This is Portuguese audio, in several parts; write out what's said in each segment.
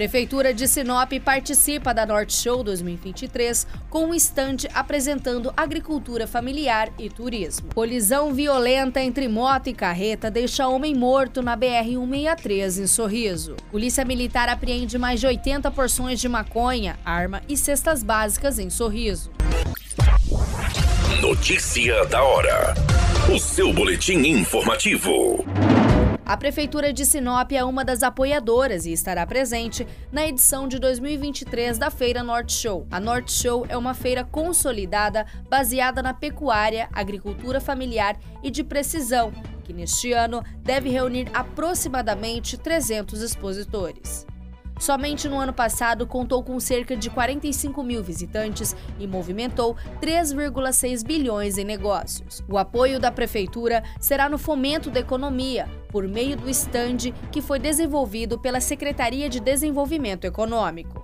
Prefeitura de Sinop participa da Norte Show 2023 com um estande apresentando agricultura familiar e turismo. Colisão violenta entre moto e carreta deixa homem morto na BR-163 em Sorriso. Polícia Militar apreende mais de 80 porções de maconha, arma e cestas básicas em Sorriso. Notícia da hora. O seu boletim informativo. A Prefeitura de Sinop é uma das apoiadoras e estará presente na edição de 2023 da Feira Norte Show. A Norte Show é uma feira consolidada baseada na pecuária, agricultura familiar e de precisão, que neste ano deve reunir aproximadamente 300 expositores. Somente no ano passado contou com cerca de 45 mil visitantes e movimentou 3,6 bilhões em negócios. O apoio da Prefeitura será no fomento da economia, por meio do estande que foi desenvolvido pela Secretaria de Desenvolvimento Econômico.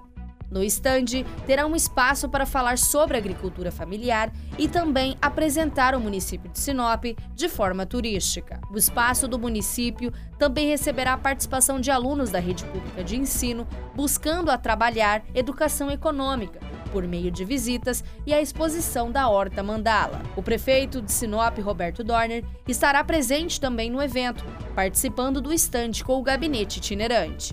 No estande, terá um espaço para falar sobre agricultura familiar e também apresentar o município de Sinop de forma turística. O espaço do município também receberá a participação de alunos da rede pública de ensino, buscando a trabalhar educação econômica, por meio de visitas e a exposição da Horta Mandala. O prefeito de Sinop, Roberto Dorner, estará presente também no evento, participando do estande com o gabinete itinerante.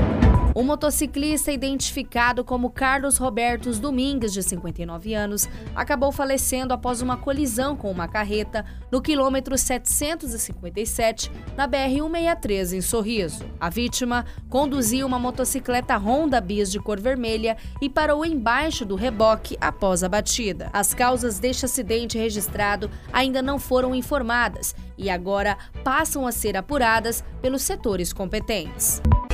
O motociclista identificado como Carlos Robertos Domingues, de 59 anos, acabou falecendo após uma colisão com uma carreta no quilômetro 757 na BR-163 em Sorriso. A vítima conduzia uma motocicleta Honda Bis de cor vermelha e parou embaixo do reboque após a batida. As causas deste acidente registrado ainda não foram informadas e agora passam a ser apuradas pelos setores competentes.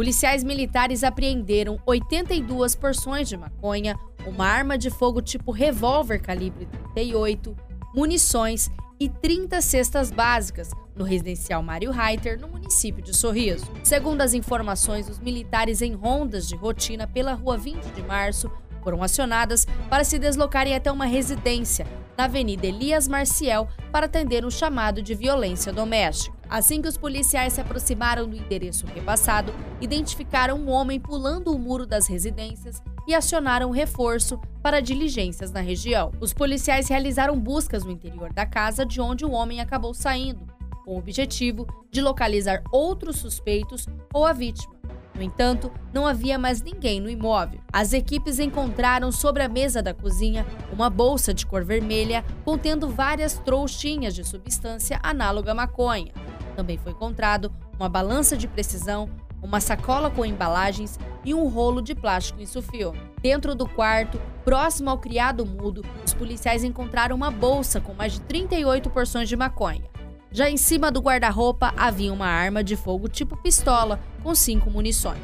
Policiais militares apreenderam 82 porções de maconha, uma arma de fogo tipo revólver calibre 38, munições e 30 cestas básicas no residencial Mário Reiter, no município de Sorriso. Segundo as informações, os militares em rondas de rotina pela rua 20 de março foram acionadas para se deslocarem até uma residência na Avenida Elias Marcial para atender um chamado de violência doméstica. Assim que os policiais se aproximaram do endereço repassado, identificaram um homem pulando o muro das residências e acionaram reforço para diligências na região. Os policiais realizaram buscas no interior da casa de onde o homem acabou saindo, com o objetivo de localizar outros suspeitos ou a vítima. No entanto, não havia mais ninguém no imóvel. As equipes encontraram sobre a mesa da cozinha uma bolsa de cor vermelha contendo várias trouxinhas de substância análoga à maconha. Também foi encontrado uma balança de precisão, uma sacola com embalagens e um rolo de plástico insufilme. Dentro do quarto, próximo ao criado mudo, os policiais encontraram uma bolsa com mais de 38 porções de maconha. Já em cima do guarda-roupa havia uma arma de fogo tipo pistola, com cinco munições.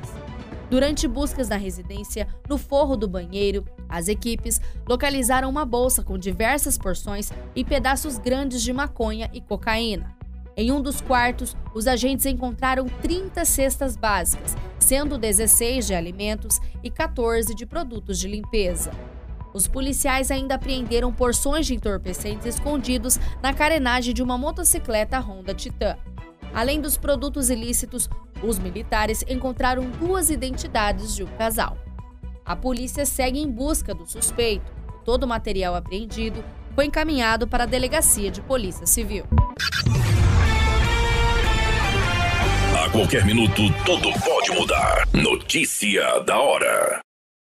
Durante buscas na residência, no forro do banheiro, as equipes localizaram uma bolsa com diversas porções e pedaços grandes de maconha e cocaína. Em um dos quartos, os agentes encontraram 30 cestas básicas, sendo 16 de alimentos e 14 de produtos de limpeza. Os policiais ainda apreenderam porções de entorpecentes escondidos na carenagem de uma motocicleta Honda Titan. Além dos produtos ilícitos, os militares encontraram duas identidades de um casal. A polícia segue em busca do suspeito. Todo o material apreendido foi encaminhado para a Delegacia de Polícia Civil. A qualquer minuto, tudo pode mudar. Notícia da hora.